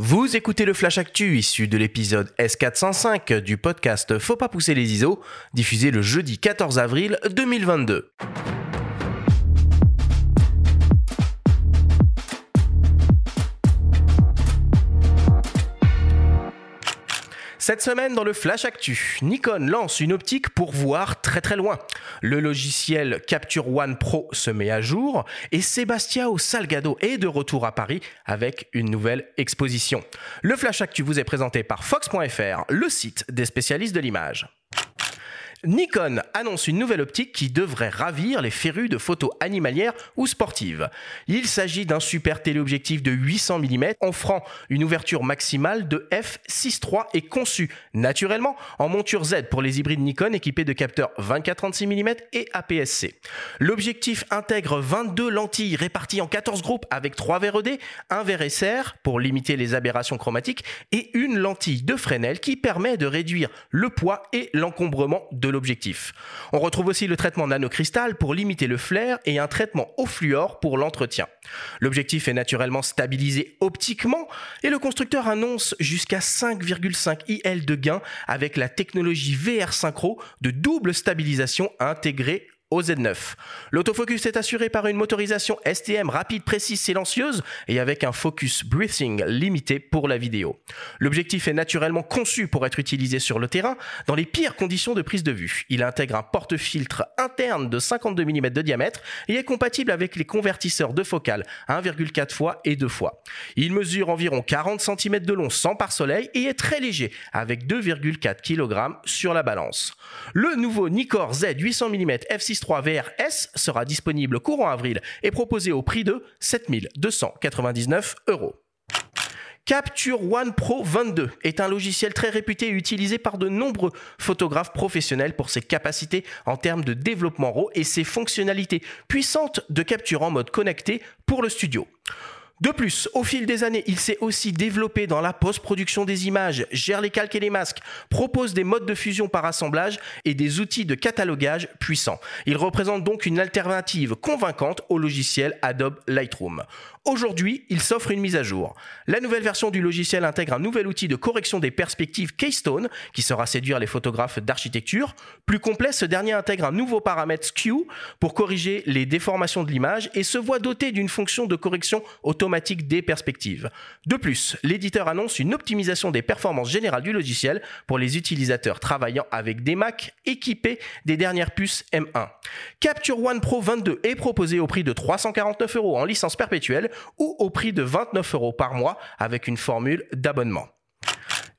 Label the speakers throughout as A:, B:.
A: Vous écoutez le Flash Actu issu de l'épisode S405 du podcast Faut pas pousser les ISO, diffusé le jeudi 14 avril 2022. Cette semaine dans le Flash Actu, Nikon lance une optique pour voir très très loin. Le logiciel Capture One Pro se met à jour et Sebastiao Salgado est de retour à Paris avec une nouvelle exposition. Le Flash Actu vous est présenté par Fox.fr, le site des spécialistes de l'image. Nikon annonce une nouvelle optique qui devrait ravir les férus de photos animalières ou sportives. Il s'agit d'un super téléobjectif de 800 mm offrant une ouverture maximale de f6.3 et conçu naturellement en monture Z pour les hybrides Nikon équipés de capteurs 24-36 mm et APS-C. L'objectif intègre 22 lentilles réparties en 14 groupes avec 3 verres ED, un verre SR pour limiter les aberrations chromatiques et une lentille de Fresnel qui permet de réduire le poids et l'encombrement de l'objectif. On retrouve aussi le traitement nanocristal pour limiter le flair et un traitement au fluor pour l'entretien. L'objectif est naturellement stabilisé optiquement et le constructeur annonce jusqu'à 5,5 IL de gain avec la technologie VR Synchro de double stabilisation intégrée au Z9. L'autofocus est assuré par une motorisation STM rapide, précise, silencieuse et avec un focus breathing limité pour la vidéo. L'objectif est naturellement conçu pour être utilisé sur le terrain dans les pires conditions de prise de vue. Il intègre un porte-filtre interne de 52 mm de diamètre et est compatible avec les convertisseurs de focale 1,4 fois et 2 fois. Il mesure environ 40 cm de long sans pare-soleil et est très léger avec 2,4 kg sur la balance. Le nouveau Nikkor Z 800 mm f6 3 VRS sera disponible courant avril et proposé au prix de 7299 euros. Capture One Pro 22 est un logiciel très réputé et utilisé par de nombreux photographes professionnels pour ses capacités en termes de développement RAW et ses fonctionnalités puissantes de capture en mode connecté pour le studio. De plus, au fil des années, il s'est aussi développé dans la post-production des images, gère les calques et les masques, propose des modes de fusion par assemblage et des outils de catalogage puissants. Il représente donc une alternative convaincante au logiciel Adobe Lightroom. Aujourd'hui, il s'offre une mise à jour. La nouvelle version du logiciel intègre un nouvel outil de correction des perspectives Keystone qui sera séduire les photographes d'architecture. Plus complet, ce dernier intègre un nouveau paramètre Skew pour corriger les déformations de l'image et se voit doté d'une fonction de correction automatique des perspectives. De plus, l'éditeur annonce une optimisation des performances générales du logiciel pour les utilisateurs travaillant avec des Mac équipés des dernières puces M1. Capture One Pro 22 est proposé au prix de 349 euros en licence perpétuelle ou au prix de 29 euros par mois avec une formule d'abonnement.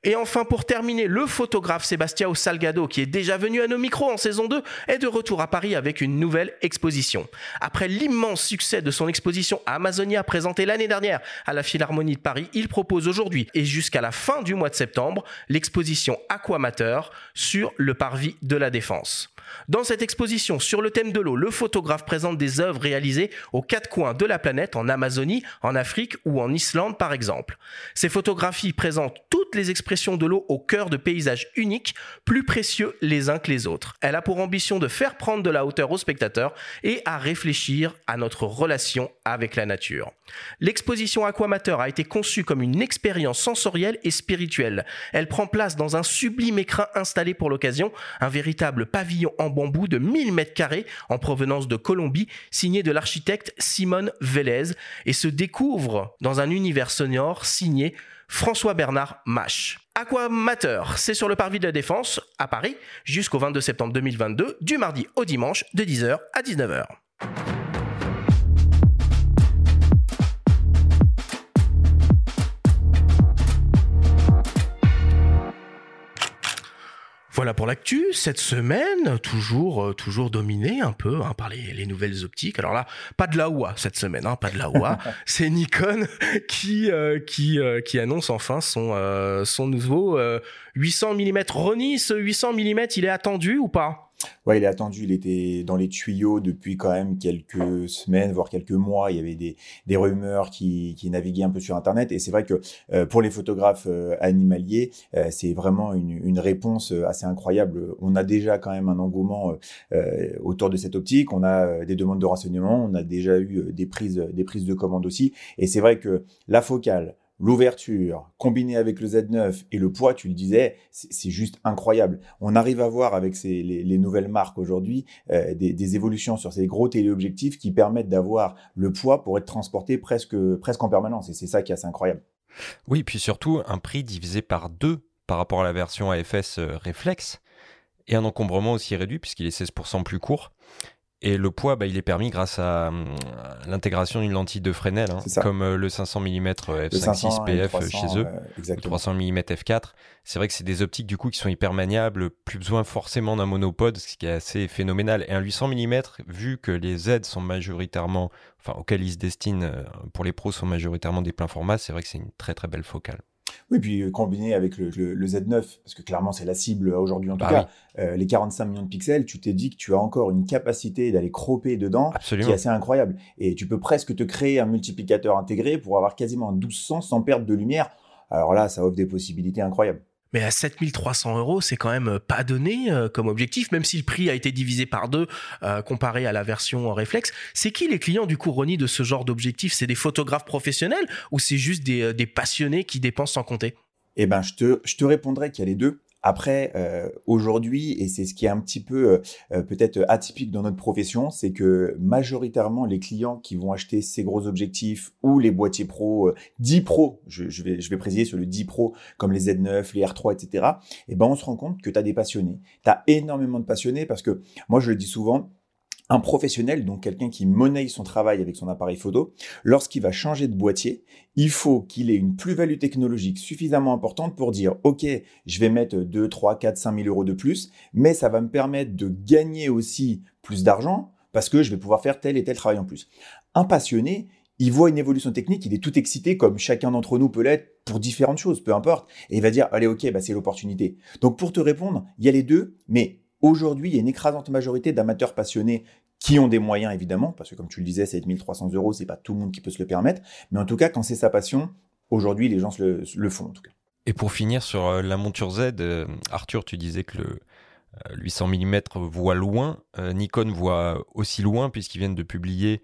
A: Et enfin, pour terminer, le photographe Sébastien Salgado, qui est déjà venu à nos micros en saison 2, est de retour à Paris avec une nouvelle exposition. Après l'immense succès de son exposition Amazonia présentée l'année dernière à la Philharmonie de Paris, il propose aujourd'hui et jusqu'à la fin du mois de septembre l'exposition Aquamateur sur le parvis de la Défense. Dans cette exposition sur le thème de l'eau, le photographe présente des œuvres réalisées aux quatre coins de la planète, en Amazonie, en Afrique ou en Islande par exemple. Ces photographies présentent toutes les expressions de l'eau au cœur de paysages uniques, plus précieux les uns que les autres. Elle a pour ambition de faire prendre de la hauteur aux spectateurs et à réfléchir à notre relation avec la nature. L'exposition Aquamateur a été conçue comme une expérience sensorielle et spirituelle. Elle prend place dans un sublime écrin installé pour l'occasion, un véritable pavillon en bambou de 1000 mètres carrés en provenance de Colombie, signé de l'architecte Simone Vélez, et se découvre dans un univers sonore signé François Bernard Mache. Aquamateur, c'est sur le parvis de la Défense, à Paris, jusqu'au 22 septembre 2022, du mardi au dimanche, de 10h à 19h. Voilà pour l'actu. Cette semaine, toujours, euh, toujours dominé un peu hein, par les, nouvelles optiques. Alors là, pas de la OA cette semaine, hein, pas de la OA. C'est Nikon qui euh, qui euh, qui annonce enfin son son nouveau 800 mm Ronnie. Ce 800 mm, il est attendu ou pas?
B: Ouais, il est attendu. Il était dans les tuyaux depuis quand même quelques semaines, voire quelques mois. Il y avait des, des rumeurs qui, qui naviguaient un peu sur Internet. Et c'est vrai que euh, pour les photographes euh, animaliers, euh, c'est vraiment une, une, réponse assez incroyable. On a déjà quand même un engouement autour de cette optique. On a des demandes de renseignements. On a déjà eu des prises, des prises de commandes aussi. Et c'est vrai que la focale, l'ouverture, combiné avec le Z9 et le poids, tu le disais, c'est juste incroyable. On arrive à voir avec ces, les, nouvelles marques aujourd'hui euh, des, évolutions sur ces gros téléobjectifs qui permettent d'avoir le poids pour être transporté presque, presque en permanence. Et c'est ça qui est assez incroyable.
C: Oui, puis surtout un prix divisé par deux par rapport à la version AFS euh, Reflex et un encombrement aussi réduit puisqu'il est 16% plus court. Et le poids, bah, il est permis grâce à, l'intégration d'une lentille de Fresnel, hein, comme euh, le 500 mm f5.6 PF chez eux, le 300 mm f4. C'est vrai que c'est des optiques du coup qui sont hyper maniables, plus besoin forcément d'un monopode, ce qui est assez phénoménal. Et un 800 mm, vu que les Z sont majoritairement, enfin auxquels ils se destinent euh, pour les pros sont majoritairement des pleins formats, c'est vrai que c'est une très très belle focale.
B: Oui, puis euh, combiné avec le, Z9, parce que clairement c'est la cible aujourd'hui en tout bah cas, euh, les 45 millions de pixels, tu t'es dit que tu as encore une capacité d'aller cropper dedans qui est assez incroyable. Et tu peux presque te créer un multiplicateur intégré pour avoir quasiment un 1200 sans perte de lumière. Alors là, ça offre des possibilités incroyables.
A: Mais à 7300 euros, c'est quand même euh, pas donné euh, comme objectif, même si le prix a été divisé par deux euh, comparé à la version réflexe. C'est qui les clients du coup, de ce genre d'objectif? C'est des photographes professionnels ou c'est juste des, des, passionnés qui dépensent sans compter?
B: Eh ben, je te, je te répondrai qu'il y a les deux. Après, euh, aujourd'hui, et c'est ce qui est un petit peu euh, euh, peut-être atypique dans notre profession, c'est que majoritairement les clients qui vont acheter ces gros objectifs ou les boîtiers pro 10 Pro, je, vais, je préciser sur le 10 Pro comme les Z9, les R3, etc. Et ben on se rend compte que tu as des passionnés. Tu as énormément de passionnés parce que moi je le dis souvent, un professionnel, donc quelqu'un qui monnaie son travail avec son appareil photo, lorsqu'il va changer de boîtier, il faut qu'il ait une plus-value technologique suffisamment importante pour dire, OK, je vais mettre 2, 3, 4, 5 000 euros de plus, mais ça va me permettre de gagner aussi plus d'argent parce que je vais pouvoir faire tel et tel travail en plus. Un passionné, il voit une évolution technique, il est tout excité comme chacun d'entre nous peut l'être pour différentes choses, peu importe, et il va dire, allez, OK, bah, c'est l'opportunité. Donc pour te répondre, il y a les deux, mais Aujourd'hui, il y a une écrasante majorité d'amateurs passionnés qui ont des moyens évidemment, parce que comme tu le disais, 7300 euros, c'est pas tout le monde qui peut se le permettre, mais en tout cas, quand c'est sa passion, aujourd'hui, les gens le, le, font en tout cas.
C: Et pour finir sur euh, la monture Z, euh, Arthur, tu disais que le 800 mm voit loin, euh, Nikon voit aussi loin puisqu'ils viennent de publier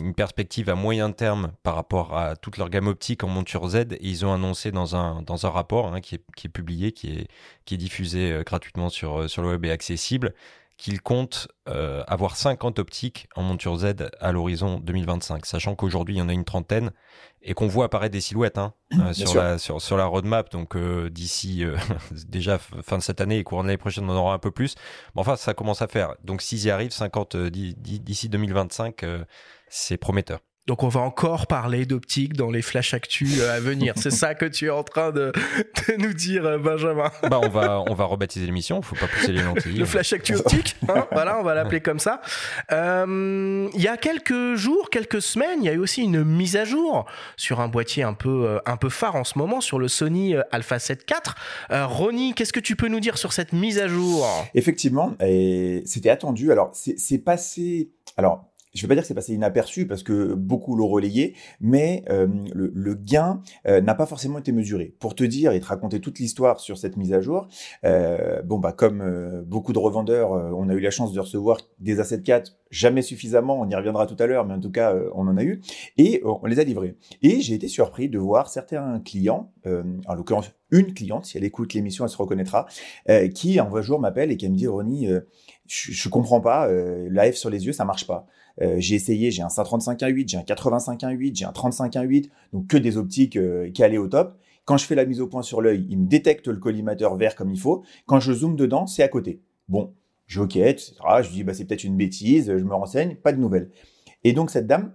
C: une perspective à moyen terme par rapport à toute leur gamme optique en monture Z. Et ils ont annoncé dans un, dans un rapport hein, qui, est, qui, est, publié, qui est, qui est diffusé gratuitement sur, sur le web et accessible, qu'il compte euh, avoir 50 optiques en monture Z à l'horizon 2025, sachant qu'aujourd'hui il y en a une trentaine et qu'on voit apparaître des silhouettes hein, euh, sur, la, sur, sur, la roadmap. Donc euh, d'ici déjà fin de cette année et courant de l'année prochaine, on en aura un peu plus. Mais enfin, ça commence à faire. Donc s'ils y arrivent, 50 d'ici 2025, c'est prometteur.
A: Donc on va encore parler d'optique dans les flash actus euh, à venir. C'est ça que tu es en train de, nous dire, euh, Benjamin.
C: Bah on va on va rebaptiser l'émission. Faut pas pousser les lentilles.
A: Le flash actu optique. Hein, voilà, on va l'appeler comme ça. Euh, il y a quelques jours, quelques semaines, il y a eu aussi une mise à jour sur un boîtier un peu un peu phare en ce moment sur le Sony Alpha 7 IV. Ronnie, qu'est-ce que tu peux nous dire sur cette mise à jour?
B: Effectivement, c'était attendu. Alors c'est passé. Alors je ne vais pas dire que c'est passé inaperçu parce que beaucoup l'ont relayé, mais euh, le, gain euh, n'a pas forcément été mesuré. Pour te dire et te raconter toute l'histoire sur cette mise à jour, euh, bon bah comme beaucoup de revendeurs, on a eu la chance de recevoir des A7 4, jamais suffisamment, on y reviendra tout à l'heure, mais en tout cas on en a eu, et on les a livrés. Et j'ai été surpris de voir certains clients, en l'occurrence une cliente, si elle écoute l'émission, elle se reconnaîtra, qui un jour m'appelle et qui me dit Ronnie, je, je comprends pas, F sur les yeux, ça marche pas. Euh, j'ai essayé, j'ai un 135 1.8, j'ai un 85 1.8, j'ai un 35 1.8, donc que des optiques euh, qui allaient au top. Quand je fais la mise au point sur l'œil, il me détecte le collimateur vert comme il faut. Quand je zoome dedans, c'est à côté. Bon, je etc. Je dis, bah, c'est peut-être une bêtise, je me renseigne, pas de nouvelles. Et donc, cette dame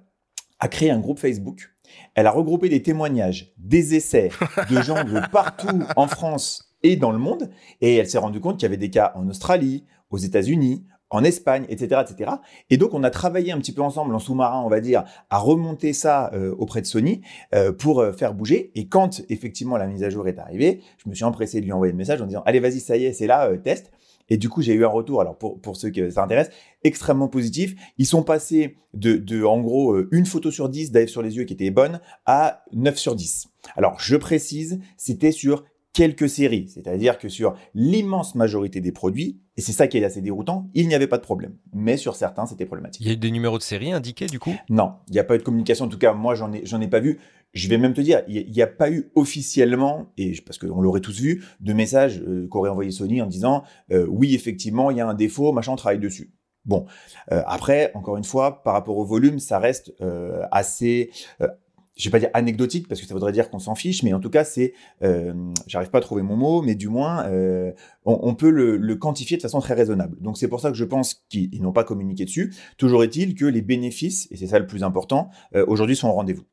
B: a créé un groupe Facebook. Elle a regroupé des témoignages, des essais de gens de partout en France et dans le monde. Et elle s'est rendue compte qu'il y avait des cas en Australie, aux États-Unis, en Espagne, etc., etc. Et donc, on a travaillé un petit peu ensemble en sous-marin, on va dire, à remonter ça euh, auprès de Sony euh, pour euh, faire bouger. Et quand effectivement la mise à jour est arrivée, je me suis empressé de lui envoyer le message en disant allez, vas-y, ça y est, c'est là, test. Et du coup, j'ai eu un retour. Alors pour ceux qui ça intéresse, extrêmement positif. Ils sont passés de, de en gros une photo sur 10 d'AF sur les yeux qui était bonne à 9 sur 10. Alors je précise, c'était sur quelques séries. C'est-à-dire que sur l'immense majorité des produits, et c'est ça qui est assez déroutant, il n'y avait pas de problème. Mais sur certains, c'était problématique.
C: Il y a eu des numéros de série indiqués du coup?
B: Non, il n'y a pas eu de communication. En tout cas, moi, j'en ai, j'en ai pas vu. Je vais même te dire, il n'y a, pas eu officiellement, et parce qu'on l'aurait tous vu, de messages euh, qu'aurait envoyé Sony en disant euh, oui, effectivement, il y a un défaut, machin, on travaille dessus. Bon, euh, après, encore une fois, par rapport au volume, ça reste assez je vais pas dire anecdotique parce que ça voudrait dire qu'on s'en fiche, mais en tout cas c'est, euh, j'arrive pas à trouver mon mot, mais du moins euh, on, peut le, quantifier de façon très raisonnable. Donc c'est pour ça que je pense qu'ils n'ont pas communiqué dessus. Toujours est-il que les bénéfices, et c'est ça le plus important, euh, aujourd'hui sont au rendez-vous.